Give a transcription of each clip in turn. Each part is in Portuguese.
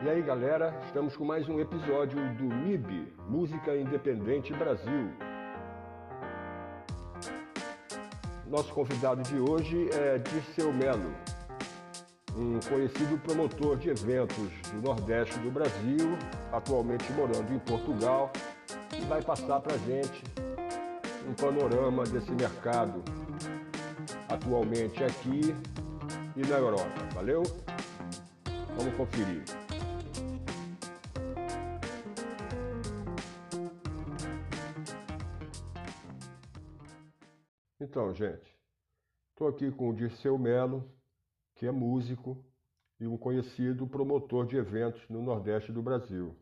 E aí, galera, estamos com mais um episódio do MIB, Música Independente Brasil. Nosso convidado de hoje é Dirceu Melo, um conhecido promotor de eventos do Nordeste do Brasil, atualmente morando em Portugal, e vai passar para gente um panorama desse mercado atualmente aqui e na Europa. Valeu? Vamos conferir. Então, gente, estou aqui com o Dirceu Melo, que é músico e um conhecido promotor de eventos no Nordeste do Brasil.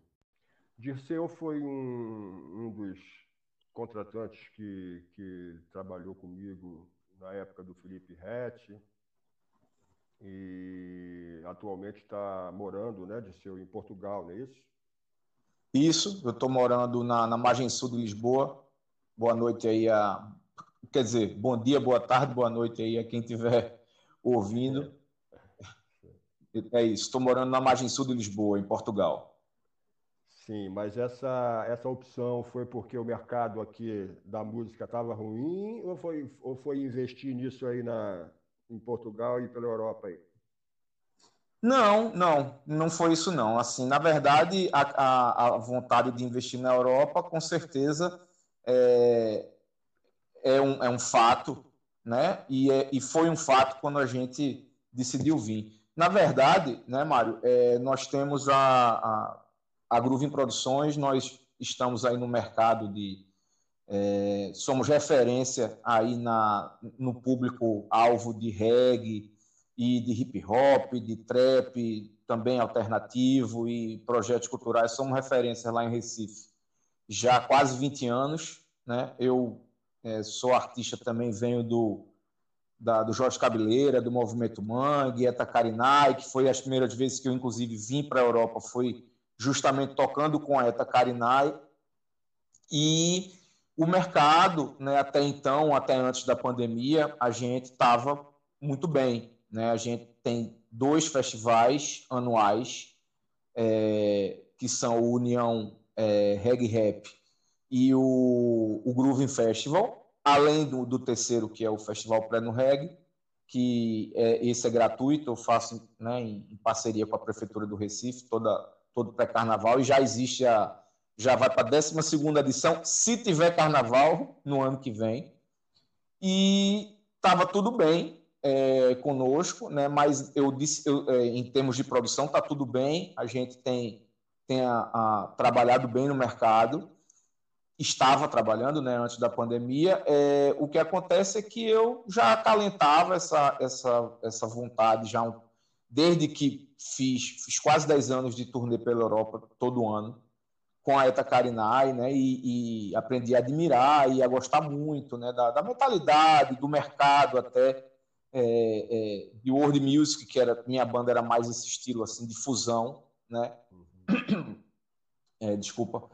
Dirceu foi um, um dos contratantes que, que trabalhou comigo na época do Felipe Rett e atualmente está morando, né, Dirceu, em Portugal, não é isso? Isso, eu estou morando na, na margem sul de Lisboa. Boa noite aí a quer dizer, bom dia, boa tarde, boa noite aí a quem estiver ouvindo. É isso, estou morando na margem sul de Lisboa, em Portugal. Sim, mas essa, essa opção foi porque o mercado aqui da música estava ruim ou foi, ou foi investir nisso aí na, em Portugal e pela Europa aí? Não, não, não foi isso não. Assim, na verdade, a, a, a vontade de investir na Europa, com certeza, é, é um, é um fato, né? E, é, e foi um fato quando a gente decidiu vir. Na verdade, né, Mário, é, nós temos a, a, a Produções, nós estamos aí no mercado de. É, somos referência aí na, no público-alvo de reggae e de hip hop, de trap, também alternativo e projetos culturais. Somos referência lá em Recife já há quase 20 anos. Né? Eu é, sou artista também, venho do, da, do Jorge Cabeleira, do Movimento Mangue, Eta Carinai, que foi as primeiras vezes que eu, inclusive, vim para a Europa, foi justamente tocando com a Eta Carinai. E o mercado, né, até então, até antes da pandemia, a gente estava muito bem. Né? A gente tem dois festivais anuais, é, que são o União é, Reggae Rap e o, o Grooving Festival, além do, do terceiro, que é o Festival Pré no Reggae, que é, esse é gratuito, eu faço né, em, parceria com a Prefeitura do Recife, toda, todo pré-carnaval, e já existe a. Já vai para a 12 edição, se tiver carnaval no ano que vem. E estava tudo bem é, conosco, né, mas eu disse, eu, é, em termos de produção, está tudo bem, a gente tem, tem a, a, trabalhado bem no mercado, estava trabalhando né, antes da pandemia, é, o que acontece é que eu já acalentava essa, essa, essa vontade já um, desde que fiz, fiz quase 10 anos de turnê pela Europa todo ano com a Eta Carinai, né, e, e, aprendi a admirar e a gostar muito né, da, da mentalidade, do mercado até, é, é, de world music, que era minha banda era mais esse estilo assim de fusão, né? Uhum. É, desculpa.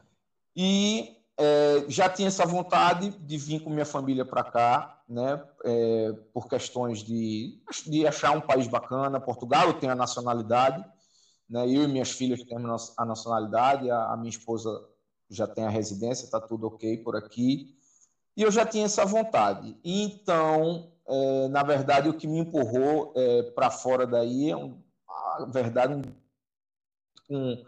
E é, já tinha essa vontade de vir com minha família para cá, né, é, por questões de, de achar um país bacana. Portugal tenho a nacionalidade, né, eu e minhas filhas temos a nacionalidade, a, a minha esposa já tem a residência, está tudo ok por aqui. E eu já tinha essa vontade. Então, é, na verdade, o que me empurrou é, para fora daí é, um, a verdade, um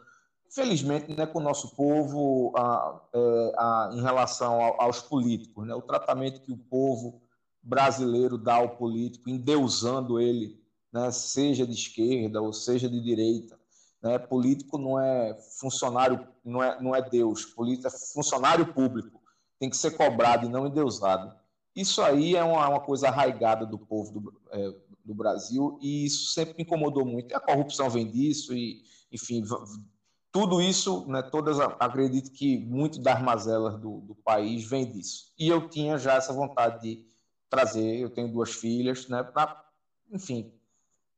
felizmente, né, com o nosso povo a, é, a, em relação aos políticos, né, o tratamento que o povo brasileiro dá ao político, endeusando ele, né, seja de esquerda ou seja de direita. Né, político não é funcionário, não é, não é Deus, político é funcionário público, tem que ser cobrado e não endeusado. Isso aí é uma, uma coisa arraigada do povo do, é, do Brasil e isso sempre me incomodou muito. E a corrupção vem disso e, enfim, tudo isso, né, todas, acredito que muito das mazelas do, do, país vem disso. E eu tinha já essa vontade de trazer, eu tenho duas filhas, né, para, enfim,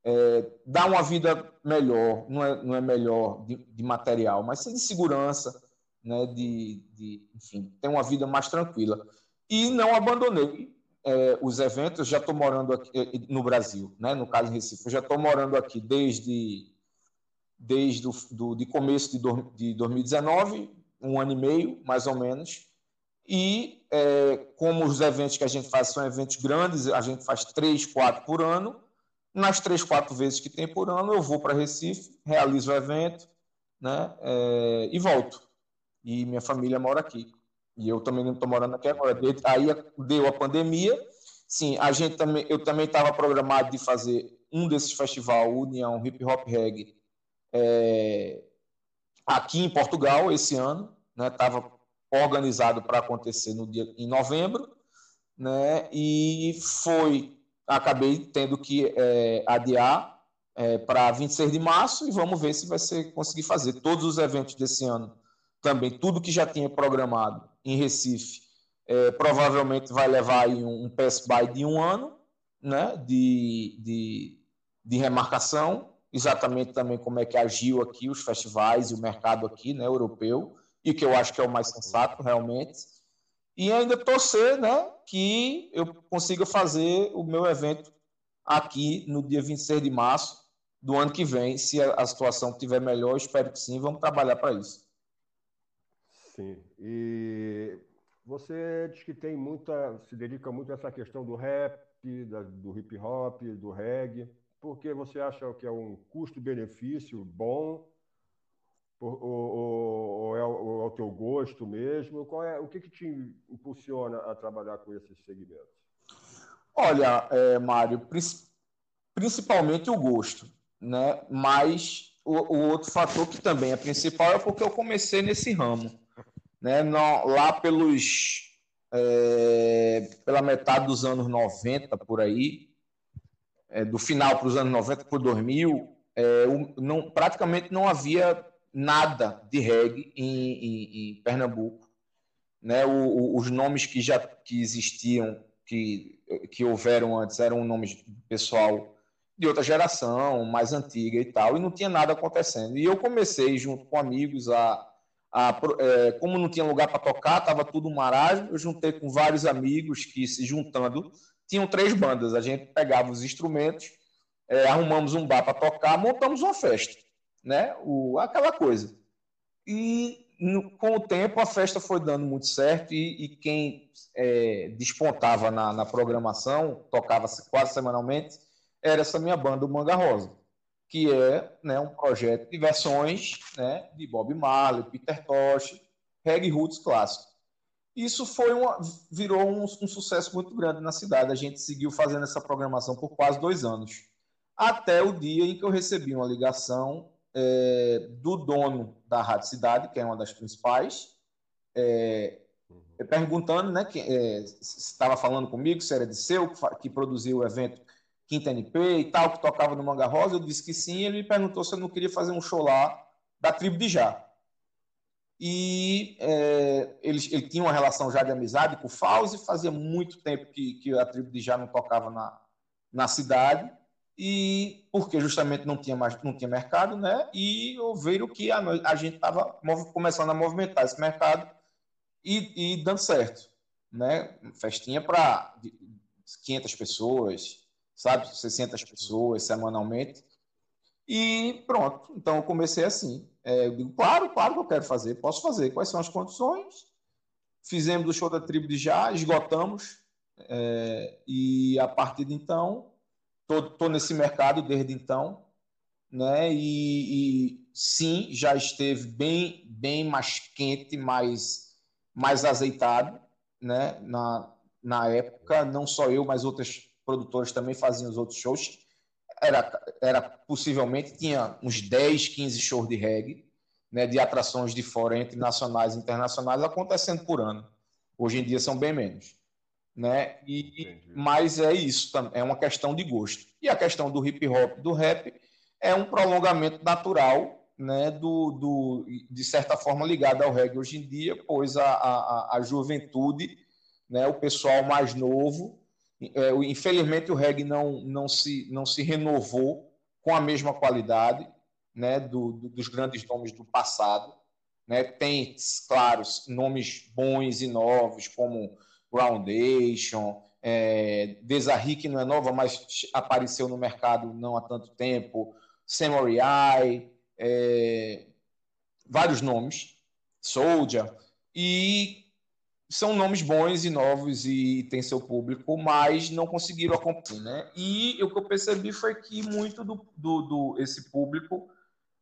é, dar uma vida melhor, não é, não é melhor de, de material, mas de segurança, né, de, de, enfim, ter uma vida mais tranquila. E não abandonei é, os eventos, já estou morando aqui no Brasil, né, no caso em Recife, já estou morando aqui desde desde o do, de começo de, do, de 2019, um ano e meio, mais ou menos. E é, como os eventos que a gente faz são eventos grandes, a gente faz três, quatro por ano. Nas três, quatro vezes que tem por ano, eu vou para Recife, realizo o evento né, é, e volto. E minha família mora aqui. E eu também não estou morando aqui agora. Aí deu a pandemia. Sim, a gente também, eu também estava programado de fazer um desses festivais, União Hip Hop Reggae, é, aqui em Portugal esse ano, né? Estava organizado para acontecer no dia em novembro, né? E foi, acabei tendo que é, adiar é, para 26 de março e vamos ver se vai ser conseguir fazer todos os eventos desse ano também, tudo que já tinha programado em Recife, é, provavelmente vai levar aí um, um by de um ano, né? De, de, de remarcação exatamente também como é que agiu aqui os festivais e o mercado aqui, né, europeu, e que eu acho que é o mais sensato realmente. E ainda torcer, né, que eu consiga fazer o meu evento aqui no dia 26 de março do ano que vem, se a, situação estiver melhor, espero que sim, vamos trabalhar para isso. Sim. E você diz que tem muita, se dedica muito a essa questão do rap, do hip hop, do reggae porque você acha que é um custo-benefício bom, ou, ou, ou, é, ou, é, o teu gosto mesmo? Qual é, o que, que te impulsiona a trabalhar com esses segmentos? Olha, é, Mário, principalmente o gosto, né? mas o, o, outro fator que também é principal é porque eu comecei nesse ramo. Né? No, lá pelos é, pela metade dos anos 90, por aí, é, do final para os anos 90 para 2000, é, não, praticamente não havia nada de reggae em, em, em Pernambuco. Né? O, o, os nomes que já que existiam, que, que houveram antes, eram nomes pessoal de outra geração, mais antiga e tal, e não tinha nada acontecendo. E eu comecei, junto com amigos, a. a é, como não tinha lugar para tocar, estava tudo marasmo, eu juntei com vários amigos que, se juntando, tinham três bandas. A gente pegava os instrumentos, é, arrumamos um bar para tocar, montamos uma festa, né? O, aquela coisa. E no, com o tempo a festa foi dando muito certo e, e quem é, despontava na, na, programação, tocava quase semanalmente, era essa minha banda, o Manga Rosa, que é né, um projeto de versões né, de Bob Marley, Peter Tosh, reggae roots clássico. Isso foi uma, virou um, um, sucesso muito grande na cidade. A gente seguiu fazendo essa programação por quase dois anos. Até o dia em que eu recebi uma ligação é, do dono da Rádio Cidade, que é uma das principais, é, perguntando né, que é, estava falando comigo, se era de seu, que, que produziu o evento Quinta NP e tal, que tocava no Manga Rosa. Eu disse que sim. Ele me perguntou se eu não queria fazer um show lá da tribo de Já e é, ele, ele, tinha uma relação já de amizade com o Fauzi, fazia muito tempo que, que a tribo de já não tocava na, na cidade, e porque justamente não tinha mais não tinha mercado, né? E ouviram que a, a gente estava começando a movimentar esse mercado e, e dando certo, né? Festinha para 500 pessoas, sabe? 600 pessoas semanalmente. E pronto, então eu comecei assim. É, eu digo, claro, claro que eu quero fazer, posso fazer. Quais são as condições? Fizemos o show da tribo de já, esgotamos, é, e a partir de então, estou nesse mercado desde então, né? E, e, sim, já esteve bem, bem mais quente, mais, mais azeitado, né? Na, na época, não só eu, mas outros produtores também faziam os outros shows era, era possivelmente, tinha uns 10, 15 shows de reggae, né, de atrações de fora, entre nacionais e internacionais, acontecendo por ano. Hoje em dia são bem menos. Né? E, mas é isso, é uma questão de gosto. E a questão do hip hop, do rap, é um prolongamento natural, né, do, do, de certa forma ligado ao reggae hoje em dia, pois a, a, a juventude, né, o pessoal mais novo, é, infelizmente, o reggae não, não, se, não se renovou com a mesma qualidade né, do, do, dos grandes nomes do passado. Né? Tem, claro, nomes bons e novos, como Groundation, é, Desarri, que não é nova, mas apareceu no mercado não há tanto tempo, Samurai, é, vários nomes, Soldier, e são nomes bons e novos e tem seu público, mas não conseguiram acompanhar, né? E o que eu percebi foi que muito do, do, do esse público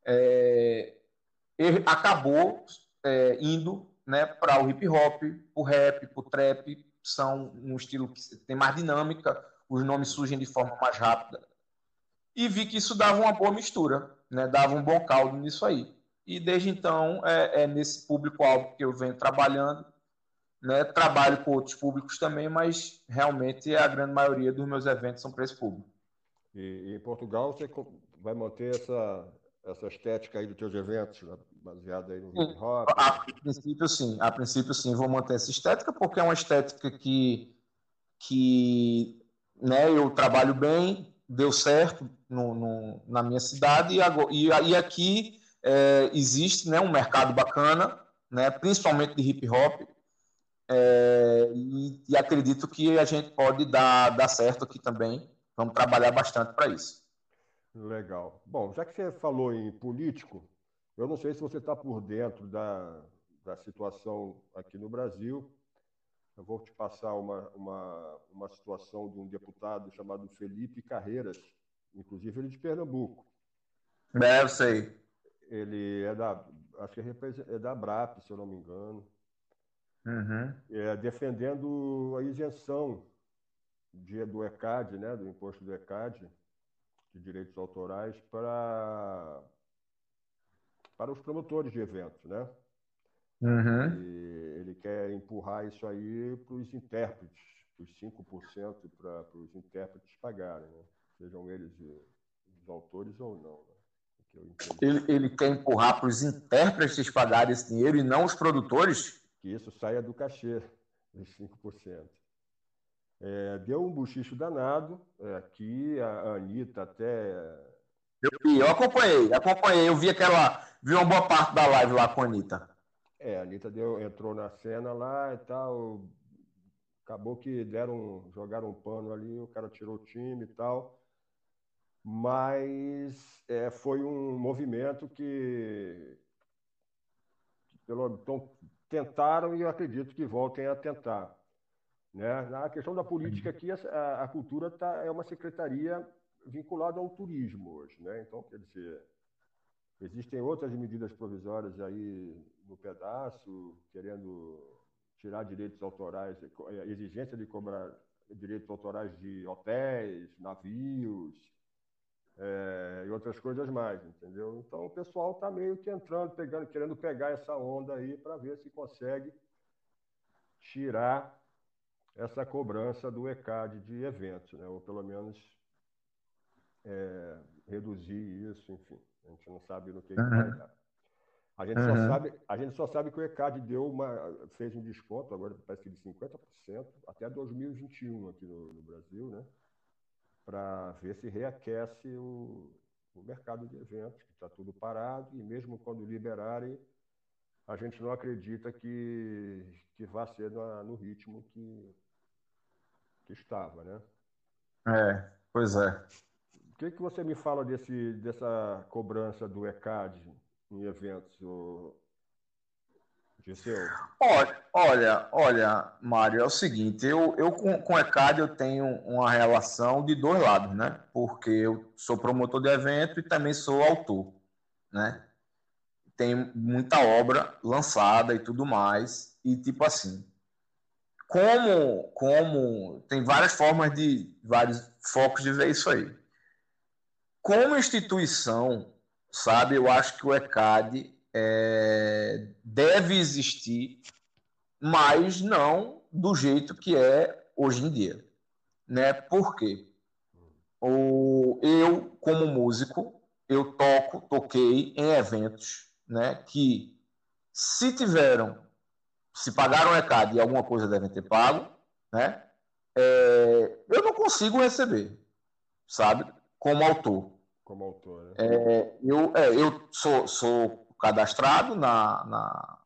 é, acabou é, indo né, para o hip hop, o rap, o trap, são um estilo que tem mais dinâmica, os nomes surgem de forma mais rápida. E vi que isso dava uma boa mistura, né, dava um bom caldo nisso aí. E desde então, é, é nesse público-alvo que eu venho trabalhando né? Trabalho com outros públicos também, mas realmente a grande maioria dos meus eventos são para esse público. E, e, em Portugal você vai manter essa, essa estética aí dos teus eventos, né? baseada aí no hip hop? A, princípio sim, a princípio sim, vou manter essa estética porque é uma estética que, que né, eu trabalho bem, deu certo no, no na minha cidade e, e aqui é, existe né, um mercado bacana, né, principalmente de hip hop, é, e, e, acredito que a gente pode dar, dar certo aqui também. Vamos trabalhar bastante para isso. Legal. Bom, já que você falou em político, eu não sei se você está por dentro da, da situação aqui no Brasil. Eu vou te passar uma, uma, uma situação de um deputado chamado Felipe Carreiras, inclusive ele de Pernambuco. É, eu sei. Ele é da, acho que é, é da BRAP, se eu não me engano uhum. é, defendendo a isenção de, do ECAD, né, do imposto do ECAD, de direitos autorais, para, para os promotores de eventos. Né? Uhum. E ele quer empurrar isso aí para os intérpretes, os 5% para os intérpretes pagarem, né? sejam eles os autores ou não. Né? Ele, ele quer empurrar para os intérpretes pagarem esse dinheiro e não os produtores? Que isso saia do cachê, dos 5%. É, deu um buchicho danado. É, aqui a Anitta até. Eu vi, eu acompanhei, acompanhei. Eu vi aquela. Vi uma boa parte da live lá com a Anitta. É, a Anitta deu, entrou na cena lá e tal. Acabou que deram, jogaram um pano ali, o cara tirou o time e tal. Mas é, foi um movimento que, que pelo, então, tentaram e eu acredito que voltem a tentar. Né? Na questão da política aqui, a, a cultura tá, é uma secretaria vinculada ao turismo hoje. Né? Então, quer dizer, existem outras medidas provisórias aí no pedaço, querendo tirar direitos autorais, é, exigência de cobrar direitos autorais de hotéis, navios, é, e outras coisas mais, entendeu? Então o pessoal está meio que entrando, pegando, querendo pegar essa onda aí para ver se consegue tirar essa cobrança do ECAD de eventos, né? ou pelo menos é, reduzir isso, enfim. A gente não sabe no que, uhum. vai dar. A gente, uhum. só sabe, a gente só sabe que o ECAD deu uma, fez um desconto, agora parece que de 50%, até 2021 aqui no, no Brasil, né? Para ver se reaquece o, o mercado de eventos, que está tudo parado, e mesmo quando liberarem, a gente não acredita que, que vá ser no, no ritmo que, que estava, né? É, pois é. O que, que você me fala desse, dessa cobrança do ECAD em eventos, Olha, olha, olha, Mário, é o seguinte, eu, eu com, com o ECAD eu tenho uma relação de dois lados, né? Porque eu sou promotor de evento e também sou autor, né? Tem muita obra lançada e tudo mais, e tipo assim, como, como tem várias formas de, vários focos de ver isso aí. Como instituição, sabe, eu acho que o ECAD é, deve existir, mas não do jeito que é hoje em dia. Né? Por quê? O, eu, como músico, eu toco, toquei em eventos né, que, se tiveram, se pagaram o ECAD e alguma coisa devem ter pago, né, é, eu não consigo receber, sabe? Como autor. Como autor, né? É, eu, é, eu sou, sou cadastrado na, na,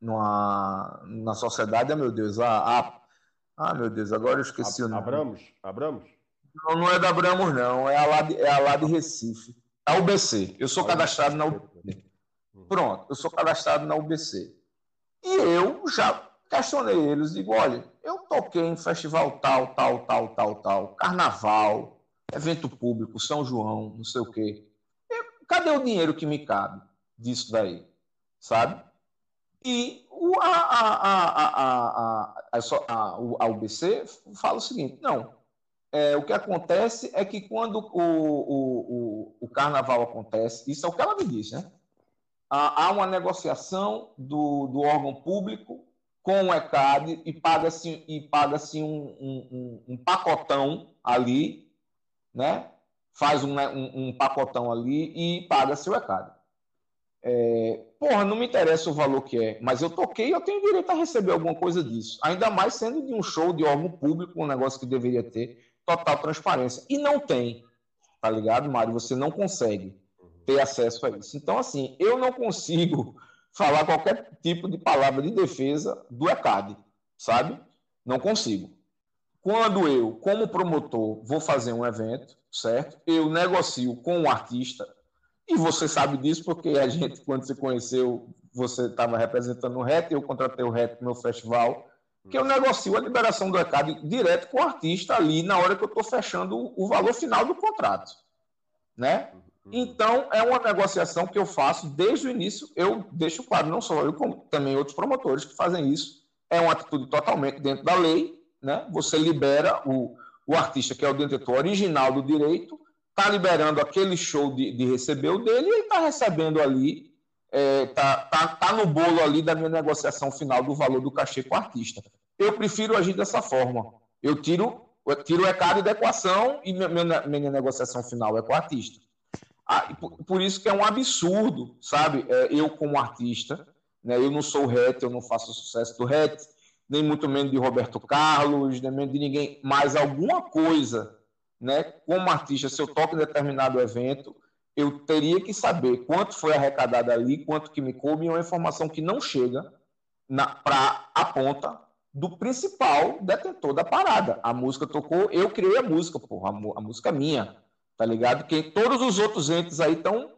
numa, na sociedade, ah, meu Deus, a, a, ah, meu Deus, agora eu esqueci a, o nome. Abramos? Abramos? Não, não é da Abramos, não, é a lá de, é a lá de Recife. A UBC. Eu sou cadastrado na UBC. Pronto, eu sou cadastrado na UBC. E eu já questionei eles, digo, olha, eu toquei em festival tal, tal, tal, tal, tal, carnaval, evento público, São João, não sei o quê. Cadê o dinheiro que me cabe disso daí? Sabe? E o, a, a, a, a, UBC fala o seguinte: não, é, o que acontece é que quando o, o, o, carnaval acontece, isso é o que ela me diz, né? Há, uma negociação do, do órgão público com o ECAD e paga-se paga um, um, um, pacotão ali, né? Faz um, um, um pacotão ali e paga-se o ECAD. É, porra, não me interessa o valor que é, mas eu toquei eu tenho direito a receber alguma coisa disso. Ainda mais sendo de um show de órgão público, um negócio que deveria ter total transparência. E não tem, tá ligado, Mário? Você não consegue ter acesso a isso. Então, assim, eu não consigo falar qualquer tipo de palavra de defesa do ECAD, sabe? Não consigo. Quando eu, como promotor, vou fazer um evento, certo? Eu negocio com o artista e você sabe disso porque a gente, quando se conheceu, você estava representando o RET, eu contratei o RET no meu festival, que eu negocio a liberação do ECAD direto com o artista ali na hora que eu estou fechando o valor final do contrato. Né? Uhum. Então, é uma negociação que eu faço desde o início. Eu deixo claro, não só eu, como também outros promotores que fazem isso. É uma atitude totalmente dentro da lei. Né? Você libera o, o artista, que é o detentor original do direito, está liberando aquele show de, de receber o dele e ele está recebendo ali, está é, tá, tá, tá no bolo ali da minha negociação final do valor do cachê com o artista. Eu prefiro agir dessa forma. Eu tiro, eu tiro o ECAD da equação e minha, minha, negociação final é com o artista. Ah, por, por, isso que é um absurdo, sabe? É, eu, como artista, né, eu não sou o RET, eu não faço o sucesso do RET, nem muito menos de Roberto Carlos, nem menos de ninguém, mas alguma coisa né, como artista, se eu toco em determinado evento, eu teria que saber quanto foi arrecadado ali, quanto que me coube, e uma informação que não chega para a ponta do principal detentor da parada. A música tocou, eu criei a música, porra, a, a música é minha, tá ligado? Que todos os outros entes aí estão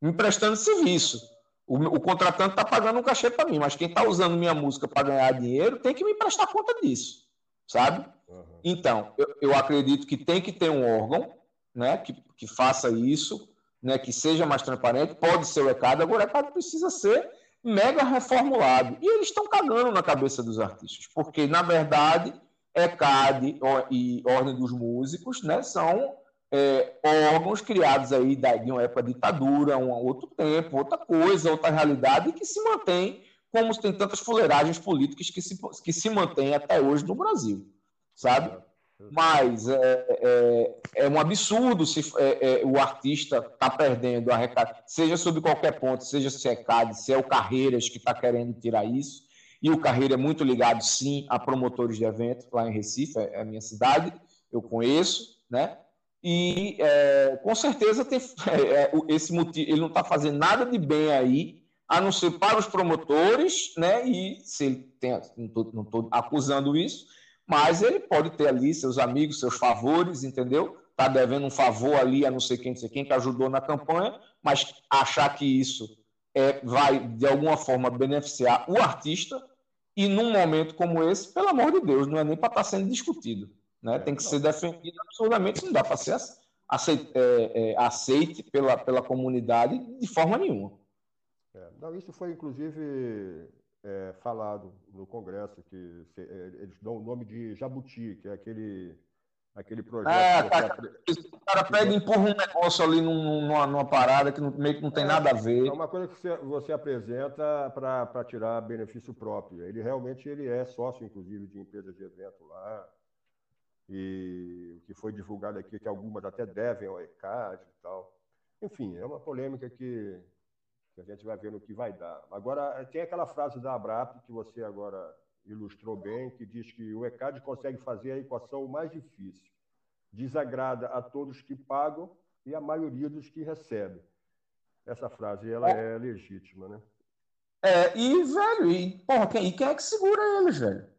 me prestando serviço. O, o contratante está pagando um cachê para mim, mas quem está usando minha música para ganhar dinheiro tem que me prestar conta disso, sabe? Uhum. Então, eu, eu, acredito que tem que ter um órgão né, que, que faça isso, né, que seja mais transparente. Pode ser o ECAD, agora o ECAD precisa ser mega reformulado. E eles estão cagando na cabeça dos artistas, porque, na verdade, ECAD e Ordem dos Músicos né, são é, órgãos criados aí de uma época de ditadura, um outro tempo, outra coisa, outra realidade, que se mantém como tem tantas fuleiragens políticas que se, que se mantêm até hoje no Brasil sabe? Mas é, é, é um absurdo se é, é o artista está perdendo a recado, seja sobre qualquer ponto, seja se é CAD, se é o Carreiras que está querendo tirar isso. E o Carreira é muito ligado, sim, a promotores de eventos lá em Recife, é, é a minha cidade, eu conheço, né? E é, com certeza tem, esse motivo, ele não está fazendo nada de bem aí, a não ser para os promotores, né? E se ele tem, não estou acusando isso, mas ele pode ter ali seus amigos, seus favores, entendeu? Está devendo um favor ali a não sei quem, não sei quem que ajudou na campanha, mas achar que isso é, vai, de alguma forma, beneficiar o artista, e num momento como esse, pelo amor de Deus, não é nem para estar tá sendo discutido. Né? Tem que ser defendido absurdamente, não dá para ser aceite, é, é, aceite pela, pela comunidade de forma nenhuma. É, não, isso foi, inclusive, é, falado no Congresso, que se, é, eles dão o nome de Jabuti, que é aquele, aquele projeto. É, cara, o cara pega e empurra um negócio ali numa, numa parada que não, meio que não tem é, nada a ver. É uma coisa que você, você apresenta para tirar benefício próprio. Ele realmente ele é sócio, inclusive, de empresas de evento lá. E o que foi divulgado aqui, que algumas até devem ao ECAD e tal. Enfim, é uma polêmica que que a gente vai ver no que vai dar. Agora, tem aquela frase da Abrap que você agora ilustrou bem, que diz que o ECAD consegue fazer a equação mais difícil. Desagrada a todos que pagam e a maioria dos que recebem. Essa frase ela é, é legítima, né? É, e, velho, e, porra, quem, e quem é que segura eles, velho?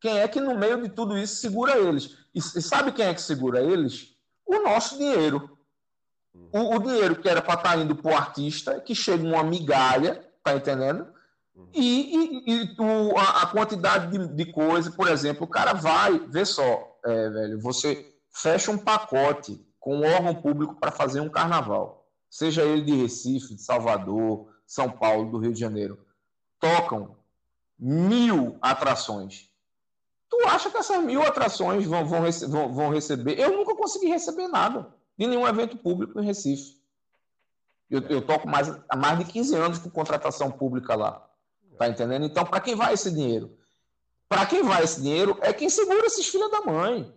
Quem é que no meio de tudo isso segura eles? E, e sabe quem é que segura eles? O nosso dinheiro. Hum. O, o, dinheiro que era para estar tá indo para o artista, que chega uma migalha, tá entendendo? Hum. E, e, e o, a, a, quantidade de, de coisa, por exemplo, o cara vai, vê só, é, velho, você fecha um pacote com um órgão público para fazer um carnaval, seja ele de Recife, de Salvador, São Paulo, do Rio de Janeiro, tocam mil atrações. Tu acha que essas mil atrações vão, vão, vão, vão receber? Eu nunca consegui receber nada de nenhum evento público em Recife. Eu, eu toco mais, há mais de 15 anos com contratação pública lá. Tá entendendo? Então, para quem vai esse dinheiro? Para quem vai esse dinheiro é quem segura esses filhos da mãe.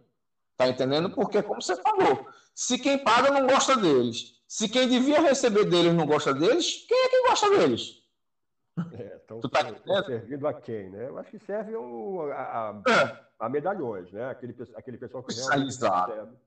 Tá entendendo? Porque, como você falou, se quem paga não gosta deles, se quem devia receber deles não gosta deles, quem é quem gosta deles? É, então, tu tá servindo a quem, né? Eu acho que serve um, a, a, é. a, medalhões, né? Aquele, aquele pessoal que realmente Exato.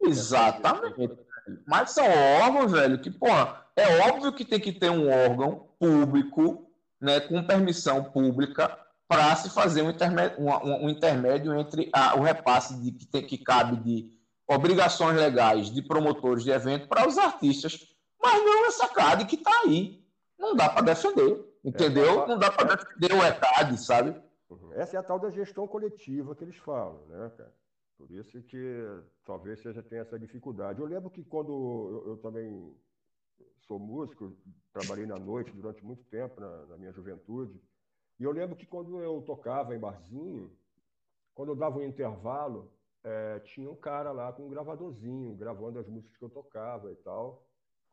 Exatamente. Mas são órgãos, velho, que, porra, é óbvio que tem que ter um órgão público, né, com permissão pública, para se fazer um intermédio, um, um intermédio entre a, o repasse de, que, tem, que cabe de obrigações legais de promotores de evento para os artistas, mas não essa CAD que está aí. Não dá para defender. Entendeu? É, não dá para defender o ECAD, sabe? Uhum. Essa é a tal da gestão coletiva que eles falam, né, cara? Por isso que talvez seja tenha essa dificuldade. Eu lembro que quando eu, eu também sou músico, trabalhei na noite durante muito tempo na, na, minha juventude, e eu lembro que quando eu tocava em barzinho, quando eu dava um intervalo, é, tinha um cara lá com um gravadorzinho, gravando as músicas que eu tocava e tal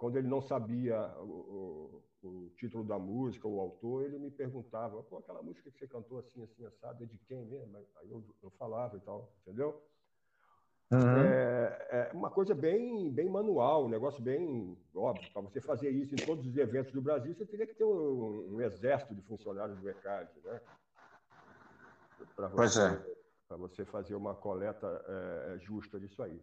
quando ele não sabia o, o, o, título da música, o autor, ele me perguntava, pô, aquela música que você cantou assim, assim, assado, é de quem mesmo? Aí eu, eu falava e tal, entendeu? Uhum. É, é, uma coisa bem, bem manual, um negócio bem óbvio. Para você fazer isso em todos os eventos do Brasil, você teria que ter um, um exército de funcionários do ECAD, né? Para você, é. você fazer uma coleta é, justa disso aí.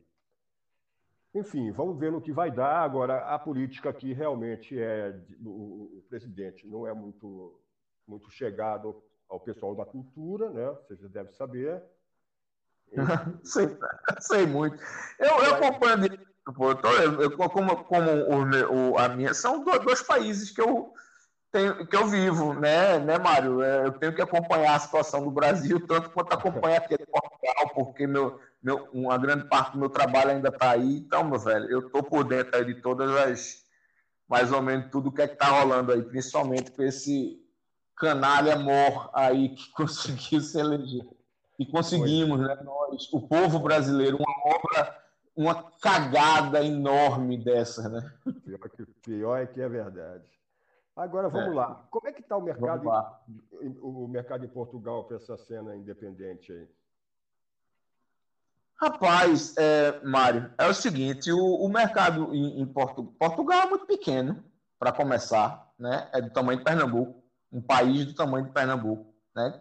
Enfim, vamos ver no que vai dar. Agora, a política aqui realmente é. O, presidente não é muito, muito chegado ao pessoal da cultura, né? Você já deve saber. sei, sei muito. Eu, eu acompanho. Como como o, o, a minha. São dois países que eu tenho, que eu vivo, né, né, Mário? É, eu tenho que acompanhar a situação do Brasil, tanto quanto acompanhar aqui de Portugal, porque meu, meu, uma grande parte do meu trabalho ainda está aí. Então, meu velho, eu estou por dentro aí de todas as. Mais ou menos tudo que é que está rolando aí, principalmente com esse canalha mor aí que conseguiu se eleger. E conseguimos, né, nós, o povo brasileiro, uma obra, uma cagada enorme dessa, né? Pior, que, pior é que é verdade. Agora vamos é. lá. Como é que está o mercado, o mercado em Portugal para essa cena independente aí? Rapaz, é, Mário, é o seguinte: o, o mercado em, em Porto, Portugal é muito pequeno, para começar, né? É do tamanho de Pernambuco, um país do tamanho de Pernambuco, né?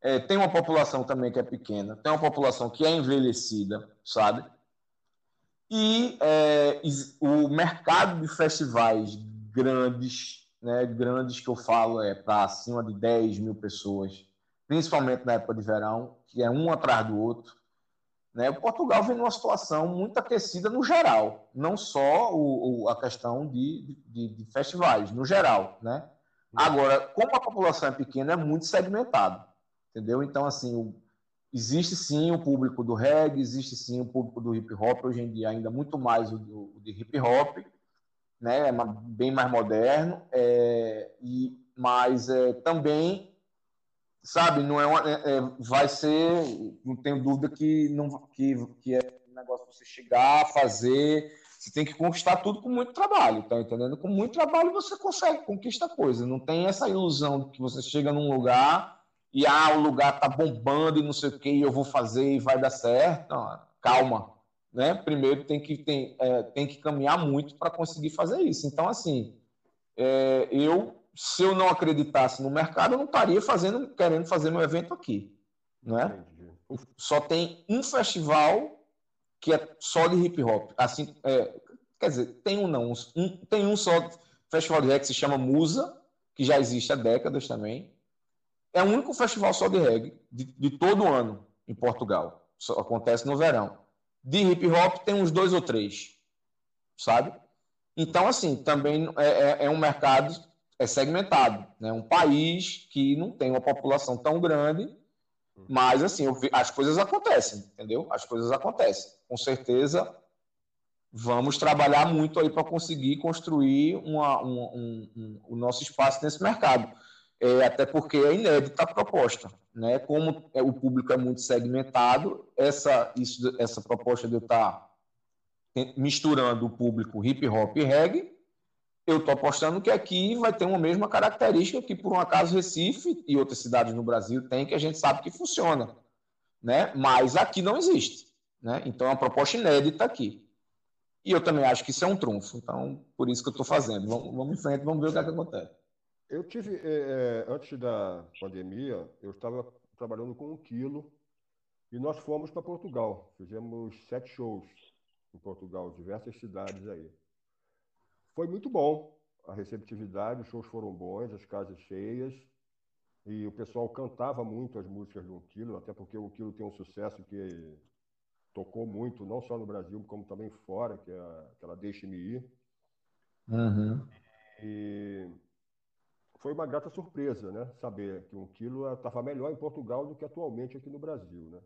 É, tem uma população também que é pequena, tem uma população que é envelhecida, sabe? E é, o mercado de festivais grandes, né, grandes que eu falo é para acima de 10 mil pessoas, principalmente na época de verão, que é um atrás do outro, né? O Portugal vem numa situação muito aquecida no geral, não só o, o, a questão de, de, de, festivais, no geral. Né? Agora, como a população é pequena, é muito segmentado. Entendeu? Então, assim, o, existe sim o público do reggae, existe sim o público do hip hop, hoje em dia ainda muito mais o, o de hip hop, né? É bem mais moderno, é, e, mas é, também sabe, não é, uma, é, é, vai ser, não tenho dúvida que não que, que é um negócio você chegar, fazer, você tem que conquistar tudo com muito trabalho, tá entendendo? Com muito trabalho você consegue conquistar coisa, não tem essa ilusão de que você chega num lugar e ah, o lugar tá bombando e não sei o que, e eu vou fazer e vai dar certo. Não, calma, né? Primeiro tem que tem, é, tem que caminhar muito para conseguir fazer isso. Então assim, é, eu se eu não acreditasse no mercado, eu não estaria fazendo, querendo fazer meu evento aqui. Né? Só tem um festival que é só de hip hop. Assim, é, quer dizer, tem um não. Um, tem um só festival de reggae que se chama Musa, que já existe há décadas também. É o único festival só de reggae de, de todo ano em Portugal. Só acontece no verão. De hip hop tem uns dois ou três. sabe? Então, assim, também é, é, é um mercado é segmentado, né? Um país que não tem uma população tão grande, mas, assim, as coisas acontecem, entendeu? As coisas acontecem. Com certeza, vamos trabalhar muito aí para conseguir construir uma, um, um, o nosso espaço nesse mercado. É, até porque é inédita a proposta. Né? Como o público é muito segmentado, essa, isso, essa proposta de eu estar tá misturando o público hip hop e reggae, eu estou apostando que aqui vai ter uma mesma característica que, por um acaso, Recife e outras cidades no Brasil têm, que a gente sabe que funciona. Né? Mas aqui não existe. Né? Então é uma proposta inédita aqui. E eu também acho que isso é um trunfo. Então, por isso que eu estou fazendo. Vamos, vamos em frente, vamos ver o que, é que acontece. Eu tive, é, antes da pandemia, eu estava trabalhando com um quilo e nós fomos para Portugal. Fizemos sete shows em Portugal, diversas cidades aí. Foi muito bom a receptividade, os shows foram bons, as casas cheias. E o pessoal cantava muito as músicas do Quilo, até porque o Quilo tem um sucesso que tocou muito, não só no Brasil, como também fora, que é aquela Deixe-me Ir. Uhum. E foi uma grata surpresa, né? Saber que um quilo estava melhor em Portugal do que atualmente aqui no Brasil, né?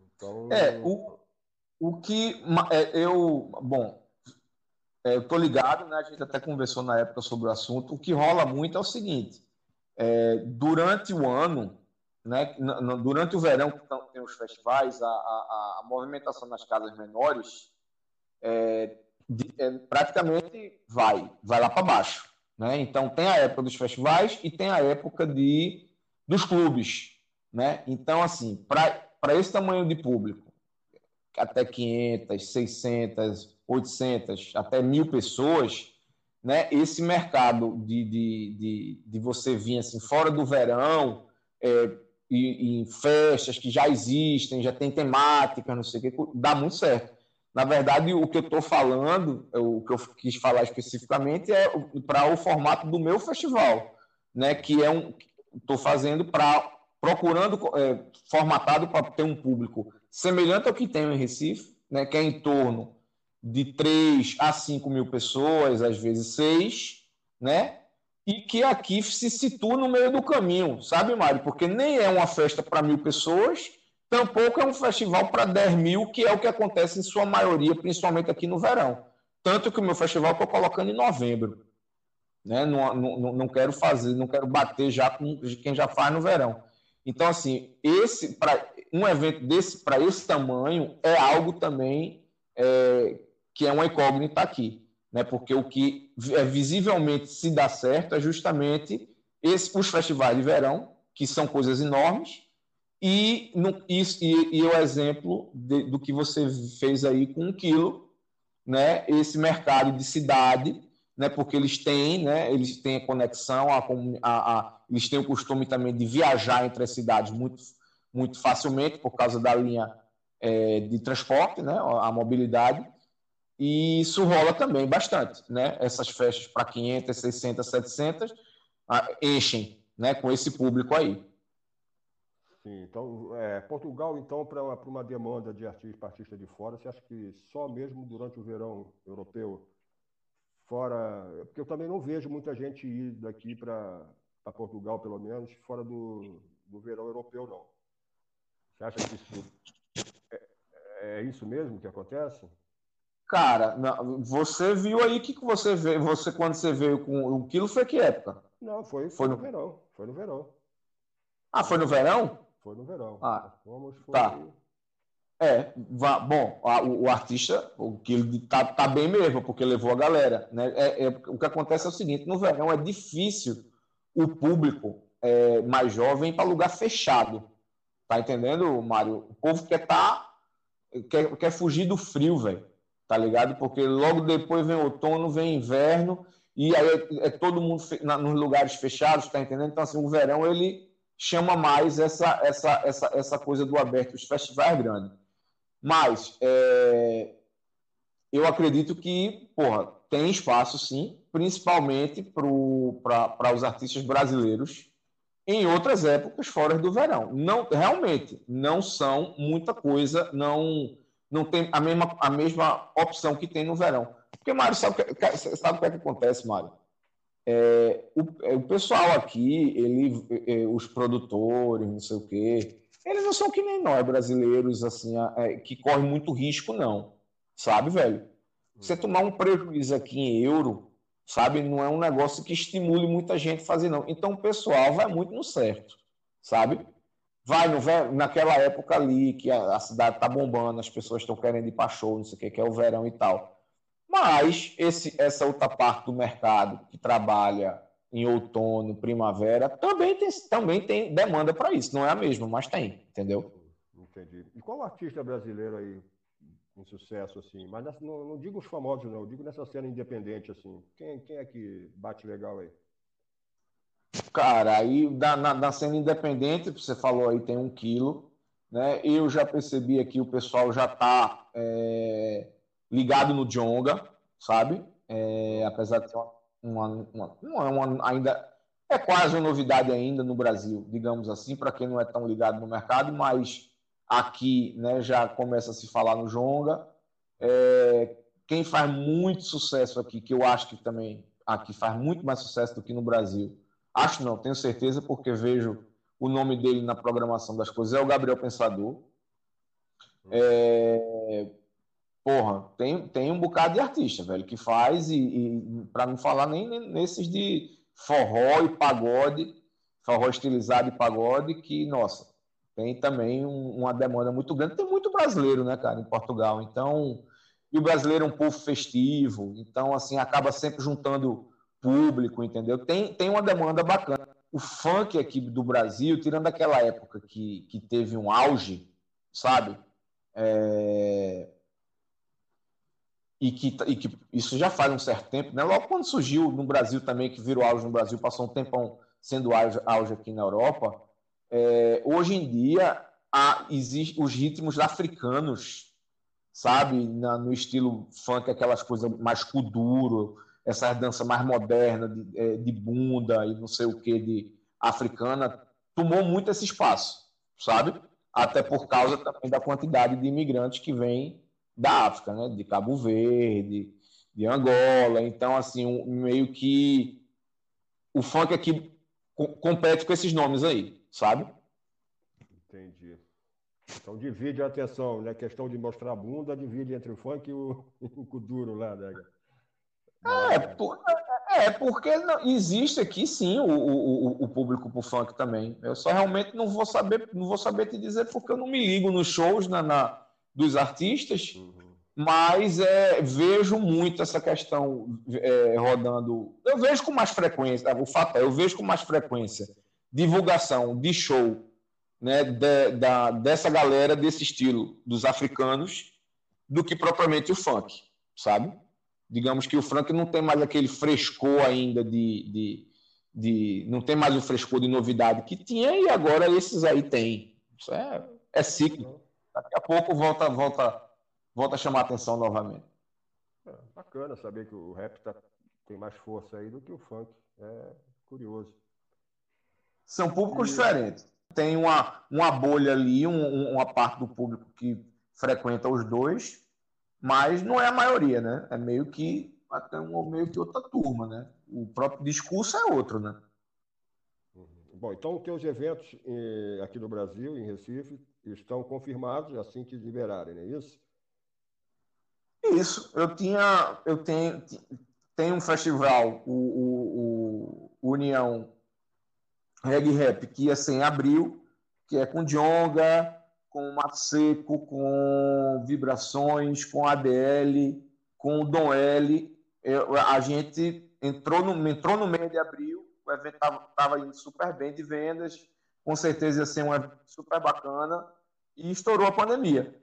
Então... É, o, o que é, eu... Bom, é, eu tô ligado, né? A gente até conversou na época sobre o assunto. O que rola muito é o seguinte. É, durante o ano, né, durante o verão, que tem os festivais, a, a, a movimentação nas casas menores é, de, é, praticamente vai, vai lá para baixo. Né? Então, tem a época dos festivais e tem a época de, dos clubes. Né? Então, assim, para esse tamanho de público, até 500, 600, 800, até mil pessoas, né? esse mercado de, de, de, de você vir assim, fora do verão, é, e, em festas que já existem, já tem temática, não sei o que, dá muito certo. Na verdade, o que eu estou falando, o que eu quis falar especificamente é para o formato do meu festival, né? Que é um, estou fazendo para procurando é, formatado para ter um público semelhante ao que tem em Recife, né? Que é em torno de 3 a 5 mil pessoas, às vezes 6, né? e que aqui se situa no meio do caminho, sabe, Mário? Porque nem é uma festa para mil pessoas, tampouco é um festival para 10 mil, que é o que acontece em sua maioria, principalmente aqui no verão. Tanto que o meu festival estou colocando em novembro. Né? Não, não, não quero fazer, não quero bater já com quem já faz no verão. Então, assim, esse para um evento desse para esse tamanho é algo também é, que é uma incógnita aqui né? porque o que é visivelmente se dá certo é justamente esse, os festivais de verão, que são coisas enormes, e, no, e, e, o exemplo de, do que você fez aí com um quilo, né? esse mercado de cidade, né? porque eles têm, né? eles têm a conexão, a, a, a, eles têm o costume também de viajar entre as cidades muito, muito facilmente, por causa da linha é, de transporte, né? a mobilidade, e isso rola também bastante, né? Essas festas para 500, 600, 700 enchem, né? Com esse público aí. Sim, então, é, Portugal, então, para uma, uma demanda de artista, artista de fora, você acha que só mesmo durante o verão europeu, fora. Porque eu também não vejo muita gente ir daqui para Portugal, pelo menos, fora do, do verão europeu, não. Você acha que isso é, é isso mesmo que acontece? Cara, você viu aí que você veio, você quando você veio com o quilo foi que época? Não, foi, foi, foi no... no verão. Foi no verão. Ah, foi no verão? Foi no verão. Ah, fomos, foi... tá. É, vá, bom, a, o, o, artista, o que tá, tá bem mesmo, porque levou a galera. Né? É, é, o que acontece é o seguinte: no verão é difícil o público é, mais jovem para lugar fechado. Tá entendendo, Mário? O povo quer tá, quer, quer fugir do frio, velho tá ligado? Porque logo depois vem outono, vem inverno, e aí é, é todo mundo na, nos lugares fechados, tá entendendo? Então, assim, o verão, ele chama mais essa, essa, essa, essa coisa do aberto, os festivais grandes. Mas, é, eu acredito que, porra, tem espaço, sim, principalmente para os artistas brasileiros em outras épocas fora do verão. Não, realmente, não são muita coisa, não não tem a mesma, a mesma opção que tem no verão. Porque, Mário, sabe, sabe o que, é que acontece, Mário? É, o, é, o, pessoal aqui, ele, é, os produtores, não sei o quê, eles não são que nem nós, brasileiros, assim, é, que correm muito risco, não. Sabe, velho? Você tomar um prejuízo aqui em euro, sabe, não é um negócio que estimule muita gente a fazer, não. Então, o pessoal vai muito no certo, sabe? Vai no, naquela época ali que a, a cidade está bombando, as pessoas estão querendo ir para show, não sei o que, que é o verão e tal. Mas esse, essa outra parte do mercado que trabalha em outono, primavera, também tem, também tem demanda para isso. Não é a mesma, mas tem, entendeu? Entendi. E qual artista brasileiro aí com sucesso, assim? Mas não, não, digo os famosos, não. Digo nessa cena independente, assim. Quem, quem é que bate legal aí? Cara, aí na, na, na cena independente, você falou aí, tem um quilo, né? Eu já percebi aqui, o pessoal já está é, ligado no Jonga, sabe? É, apesar de ser uma, uma, uma, uma, ainda é quase uma novidade ainda no Brasil, digamos assim, para quem não é tão ligado no mercado, mas aqui né, já começa a se falar no Jonga. É, quem faz muito sucesso aqui, que eu acho que também aqui faz muito mais sucesso do que no Brasil, acho não, tenho certeza, porque vejo o nome dele na programação das coisas, é o Gabriel Pensador. É, porra, tem, tem um bocado de artista, velho, que faz, e, e para não falar nem nesses de forró e pagode, forró estilizado e pagode, que, nossa, tem também um, uma demanda muito grande. Tem muito brasileiro, né, cara, em Portugal. Então, e o brasileiro é um povo festivo, então, assim, acaba sempre juntando público, entendeu? Tem, tem uma demanda bacana. O funk aqui do Brasil, tirando aquela época que, que teve um auge, sabe? É e que, e que isso já faz um certo tempo, né? Logo quando surgiu no Brasil também, que virou auge no Brasil, passou um tempão sendo auge, auge aqui na Europa. É, hoje em dia, há, existe os ritmos africanos, sabe? Na, no estilo funk, aquelas coisas mais kuduro, essa dança mais moderna de, é, de bunda e não sei o que de africana, tomou muito esse espaço, sabe? Até por causa também da quantidade de imigrantes que vem da África, né? De Cabo Verde, de Angola. Então, assim, um, meio que o funk aqui compete com esses nomes aí, sabe? Entendi. Então divide a atenção, né? Questão de mostrar a bunda divide entre o funk e o, o duro lá, né? É, por, é porque não, existe aqui sim o, o, o público pro funk também. Eu só realmente não vou saber, não vou saber te dizer porque eu não me ligo nos shows na, na dos artistas, uhum. mas é, vejo muito essa questão é, rodando. Eu vejo com mais frequência, o fato é, eu vejo com mais frequência divulgação de show né, de, da, dessa galera desse estilo dos africanos do que propriamente o funk, sabe? Digamos que o funk não tem mais aquele frescor ainda de, de, de não tem mais o frescor de novidade que tinha e agora esses aí tem. Isso é, é ciclo. Daqui a pouco volta, volta, volta a chamar a atenção novamente. É, bacana saber que o rap tá, tem mais força aí do que o funk. É curioso. São públicos e... diferentes. Tem uma, uma bolha ali, um, uma parte do público que frequenta os dois, mas não é a maioria, né? É meio que até um, meio que outra turma, né? O próprio discurso é outro, né? Uhum. Bom, então os teus eventos eh, aqui no Brasil, em Recife, estão confirmados assim que liberarem, não é isso? Isso. Eu tinha, eu tenho, tem um festival, o, o, o União Reggae Rap, que ia ser em abril, que é com Djonga, com Mato Seco, com Vibrações, com ADL, com Dom L. Eu, a gente entrou no, entrou no mês de abril, o evento estava indo super bem de vendas, com certeza ia ser um evento super bacana e estourou a pandemia.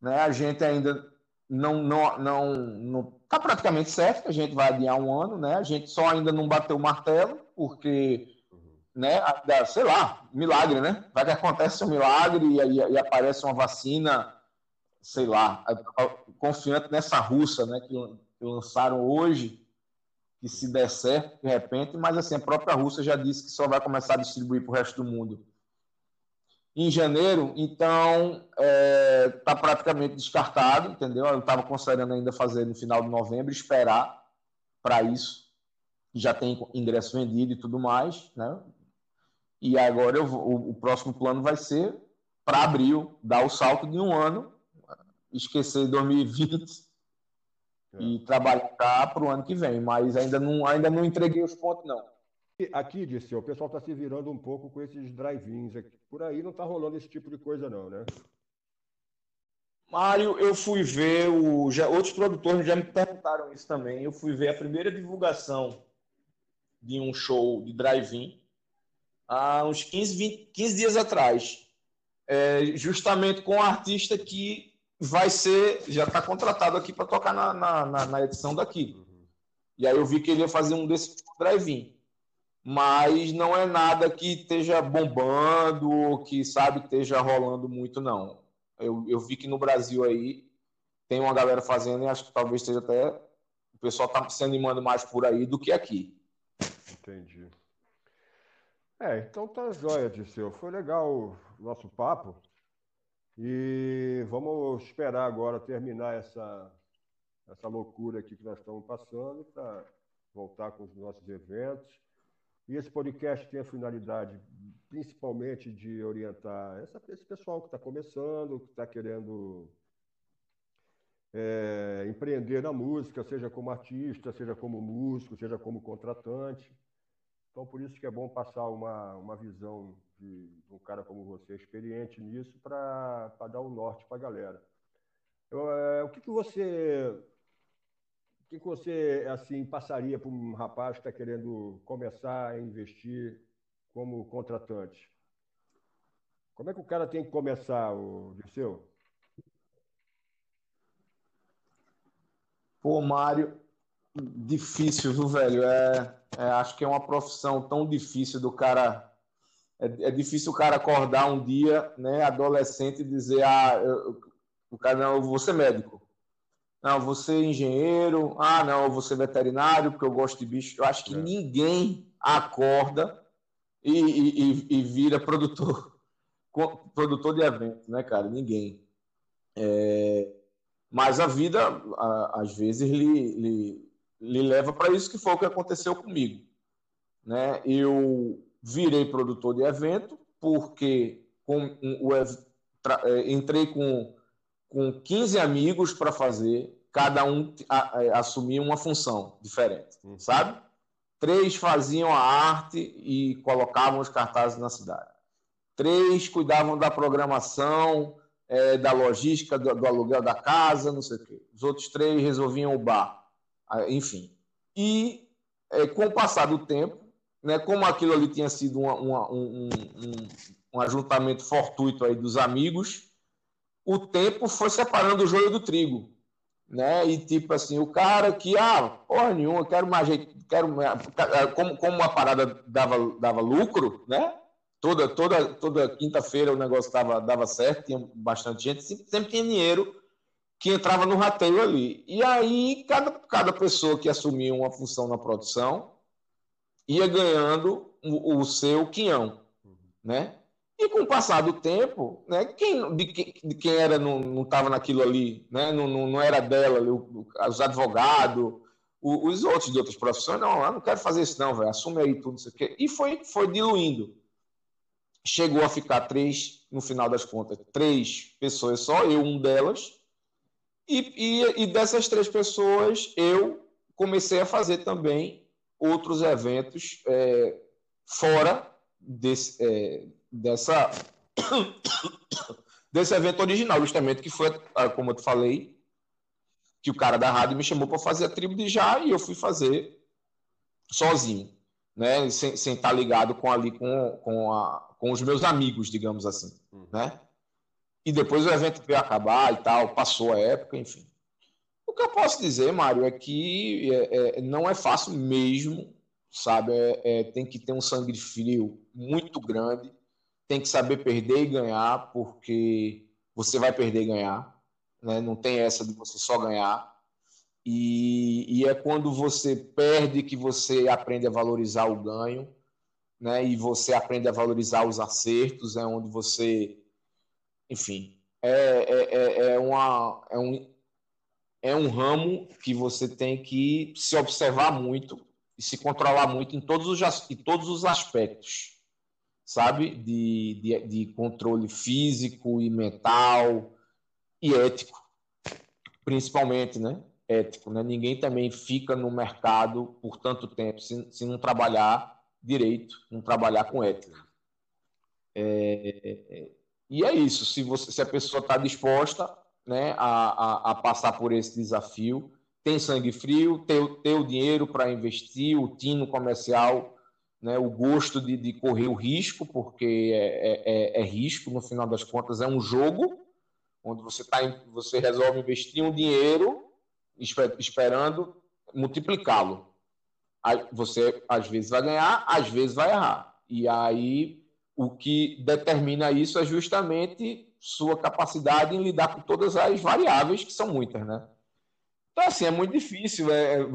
Né? A gente ainda não não não não está praticamente certo a gente vai adiar um ano, né? A gente só ainda não bateu o martelo porque né, sei lá, milagre, né? Vai que acontece um milagre e, e, e aparece uma vacina, sei lá, confiante nessa russa, né, que, que lançaram hoje, que se der certo de repente, mas assim, a própria Rússia já disse que só vai começar a distribuir para o resto do mundo em janeiro, então está é, tá praticamente descartado, entendeu? Eu estava considerando ainda fazer no final de novembro, esperar para isso. Já tem ingresso vendido e tudo mais, né? E agora eu, o, o próximo plano vai ser para abril, dar o salto de um ano, esquecer 2020 é. e trabalhar para o ano que vem. Mas ainda não, ainda não entreguei os pontos, não. Aqui, disse o pessoal está se virando um pouco com esses drive-ins. Por aí não está rolando esse tipo de coisa, não, né? Mário, eu fui ver o. Já, outros produtores já me perguntaram isso também. Eu fui ver a primeira divulgação de um show de drive-in há uns 15, 20, 15 dias atrás. É, justamente com um artista que vai ser. Já está contratado aqui para tocar na, na, na, edição daqui. Uhum. E aí eu vi que ele ia fazer um desses drive-in mas não é nada que esteja bombando ou que, sabe, esteja rolando muito, não. Eu, eu vi que no Brasil aí tem uma galera fazendo e acho que talvez esteja até. O pessoal está se animando mais por aí do que aqui. Entendi. É, então tá jóia, Disseu. Foi legal o nosso papo. E vamos esperar agora terminar essa, essa loucura aqui que nós estamos passando para voltar com os nossos eventos. E esse podcast tem a finalidade, principalmente, de orientar essa, esse pessoal que está começando, que está querendo é, empreender na música, seja como artista, seja como músico, seja como contratante. Então, por isso que é bom passar uma, uma visão de, de um cara como você, experiente nisso, para dar o um norte para a galera. Eu, é, o que, que você que, que você assim passaria para um rapaz que está querendo começar a investir como contratante? Como é que o cara tem que começar, o Dirceu? Pô, Mário, difícil, viu, velho? É, é, acho que é uma profissão tão difícil do cara. É, é, difícil o cara acordar um dia, né, adolescente, e dizer: ah, eu, o cara, não, eu vou ser médico. Não, você engenheiro. Ah, não, eu vou ser veterinário porque eu gosto de bicho. Eu acho que é. ninguém acorda e, e, e, vira produtor, produtor de eventos, né, cara? Ninguém. É... Mas a vida, às vezes, lhe, lhe, lhe leva para isso, que foi o que aconteceu comigo. Né? Eu virei produtor de evento porque com o, é, entrei com com 15 amigos para fazer, cada um é, assumia uma função diferente, uhum. sabe? Três faziam a arte e colocavam os cartazes na cidade. Três cuidavam da programação, é, da logística, do, do, aluguel da casa, não sei o quê. Os outros três resolviam o bar, enfim. E é, com o passar do tempo, né, como aquilo ali tinha sido uma, uma, um, um, um ajuntamento fortuito aí dos amigos, o tempo foi separando o joio do trigo. Né? E tipo assim, o cara que, ah, porra nenhuma, quero mais jeito, quero como, como uma parada dava, dava lucro, né? Toda, toda, toda quinta-feira o negócio dava, dava certo, tinha bastante gente, sempre, sempre tinha dinheiro que entrava no rateio ali. E aí, cada, cada pessoa que assumia uma função na produção ia ganhando o, o seu quinhão, né? E com o passar do tempo, né, quem, de, de quem era não estava naquilo ali, né, não, não, não era dela, os advogados, os outros de outras profissões, não, eu não quero fazer isso não, velho, assume aí tudo isso aqui. E foi, foi diluindo. Chegou a ficar três, no final das contas, três pessoas só, eu um delas, e, e, e dessas três pessoas, eu comecei a fazer também outros eventos é, fora desse, é, dessa desse evento original, justamente, que foi, ah, como eu te falei, que o cara da rádio me chamou para fazer a tribo de já e eu fui fazer sozinho, né? Sem, sem estar tá ligado com ali com, com, a, com os meus amigos, digamos assim, uhum. né? E depois o evento veio acabar e tal, passou a época, enfim. O que eu posso dizer, Mário, é que é, é, não é fácil mesmo, sabe? É, é tem que ter um sangue frio muito grande tem que saber perder e ganhar, porque você vai perder e ganhar. Né? Não tem essa de você só ganhar. E, e, é quando você perde que você aprende a valorizar o ganho. né? E você aprende a valorizar os acertos, é onde você, enfim, é, é, é, é uma, é, um, é um ramo que você tem que se observar muito e se controlar muito em todos os, em todos os aspectos, sabe? De, de, de controle físico e mental e ético, principalmente, né? Ético, né? Ninguém também fica no mercado por tanto tempo se, se não trabalhar direito, não trabalhar com ética. É, é, e é isso. Se, você, se a pessoa está disposta né, a, a, a, passar por esse desafio, tem sangue frio, tem, tem o dinheiro para investir, o tino comercial, né, o gosto de, de correr o risco, porque é, é, é, é risco, no final das contas, é um jogo onde você, tá, você resolve investir um dinheiro esperando multiplicá-lo você às vezes vai ganhar, às vezes vai errar. E aí o que determina isso é justamente sua capacidade em lidar com todas as variáveis, que são muitas, né? Então, assim, é muito difícil é, é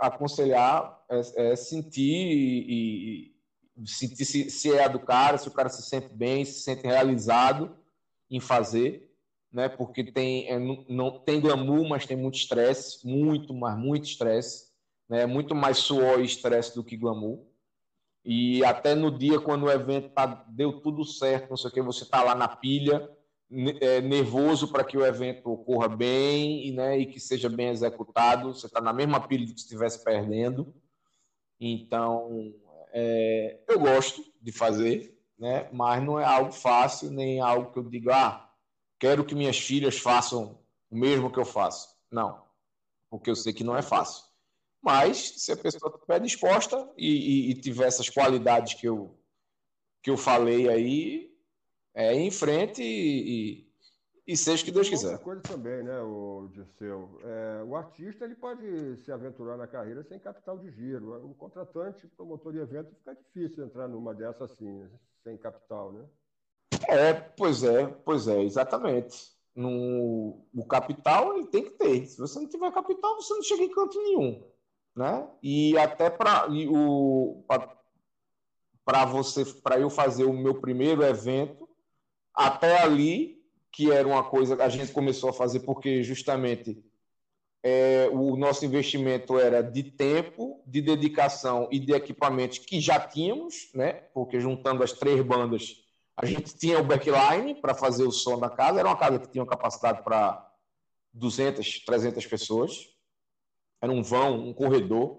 aconselhar, é, é sentir e, e sentir se, se, é a do cara, se o cara se sente bem, se sente realizado em fazer, né? Porque tem, é, não, tem glamour, mas tem muito estresse, muito, mas muito estresse né? muito mais suor e estresse do que glamour. E até no dia, quando o evento tá, deu tudo certo, não sei o que, você está lá na pilha, é, nervoso para que o evento ocorra bem e, né, e que seja bem executado. Você está na mesma pilha que estivesse perdendo. Então, é, eu gosto de fazer, né, mas não é algo fácil, nem algo que eu diga, ah, quero que minhas filhas façam o mesmo que eu faço. Não, porque eu sei que não é fácil. Mas se a pessoa estiver disposta e, e, e, tiver essas qualidades que eu, que eu falei aí, é em frente e, e, seja o que Deus quiser. Outra coisa também, né, o Dirceu? É, o artista ele pode se aventurar na carreira sem capital de giro. O contratante, promotor de evento, fica difícil entrar numa dessa assim, sem capital, né? É, pois é, pois é, exatamente. No, o capital ele tem que ter. Se você não tiver capital, você não chega em canto nenhum né? E até para o para você para eu fazer o meu primeiro evento até ali que era uma coisa que a gente começou a fazer porque justamente é, o nosso investimento era de tempo, de dedicação e de equipamentos que já tínhamos, né? Porque juntando as três bandas, a gente tinha o backline para fazer o som da casa. Era uma casa que tinha capacidade para 200, 300 pessoas era um vão, um corredor.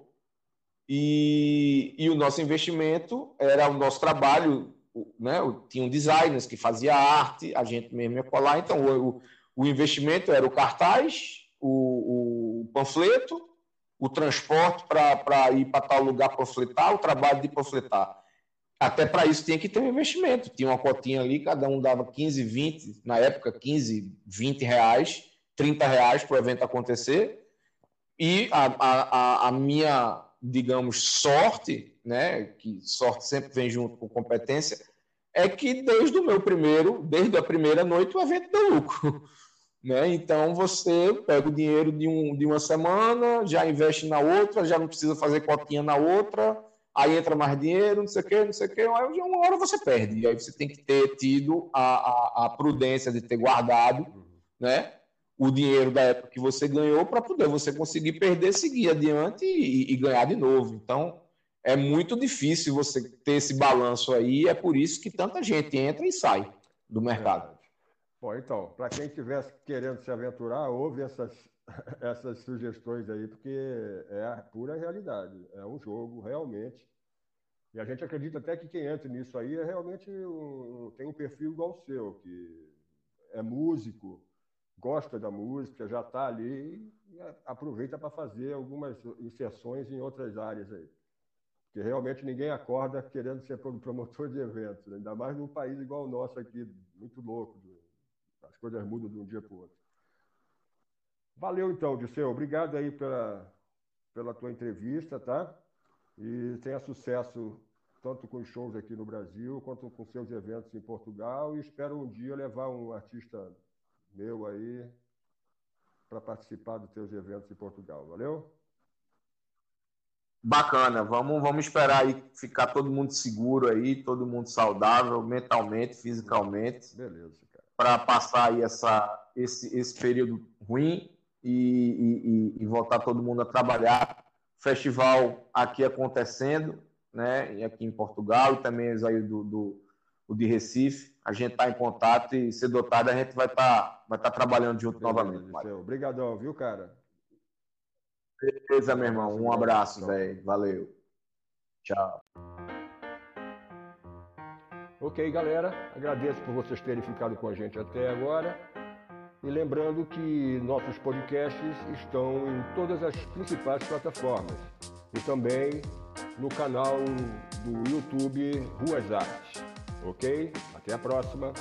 E, e o nosso investimento era o nosso trabalho, né? Tinham designers que fazia arte, a gente mesmo ia colar. Então, o, o investimento era o cartaz, o, o panfleto, o transporte para ir para tal lugar panfletar, o trabalho de panfletar. Até para isso tinha que ter um investimento. Tinha uma cotinha ali, cada um dava 15, 20, na época 15, 20 reais, 30 reais para o evento acontecer. E a, a, a minha, digamos, sorte, né, que sorte sempre vem junto com competência, é que desde o meu primeiro, desde a primeira noite, o evento deu lucro. Né? Então você pega o dinheiro de, um, de uma semana, já investe na outra, já não precisa fazer cotinha na outra, aí entra mais dinheiro, não sei o que, não sei o que, aí uma hora você perde. E aí você tem que ter tido a, a, a prudência de ter guardado, né? O dinheiro da época que você ganhou para poder você conseguir perder, seguir adiante e, e, ganhar de novo. Então, é muito difícil você ter esse balanço aí, é por isso que tanta gente entra e sai do mercado. Bom, então, para quem estivesse querendo se aventurar, ouve essas, essas sugestões aí, porque é a pura realidade. É um jogo, realmente. E a gente acredita até que quem entra nisso aí é realmente um, tem um perfil igual ao seu, que é músico, gosta da música, já está ali e aproveita para fazer algumas inserções em outras áreas aí. Porque realmente ninguém acorda querendo ser promotor de eventos, né? ainda mais num país igual o nosso aqui, muito louco. As coisas mudam de um dia para o outro. Valeu então, Disseu. Obrigado aí pela, pela tua entrevista, tá? E tenha sucesso tanto com os shows aqui no Brasil, quanto com seus eventos em Portugal. E espero um dia levar um artista meu aí para participar dos teus eventos em Portugal. Valeu? Bacana, vamos, vamos esperar aí ficar todo mundo seguro aí, todo mundo saudável, mentalmente, fisicamente. Beleza, cara. Para passar aí essa, esse, esse período ruim e, e, e, voltar todo mundo a trabalhar. Festival aqui acontecendo, né? Aqui em Portugal e também aí do, do, do de Recife. A gente está em contato e cedo ou tarde a gente vai estar tá, vai tá trabalhando junto Beleza, novamente. Obrigadão, viu, cara? Beleza, meu irmão. Um abraço, velho. Valeu. Tchau. Ok, galera. Agradeço por vocês terem ficado com a gente até agora. E lembrando que nossos podcasts estão em todas as principais plataformas e também no canal do YouTube Ruas Artes. Ok? Até a próxima.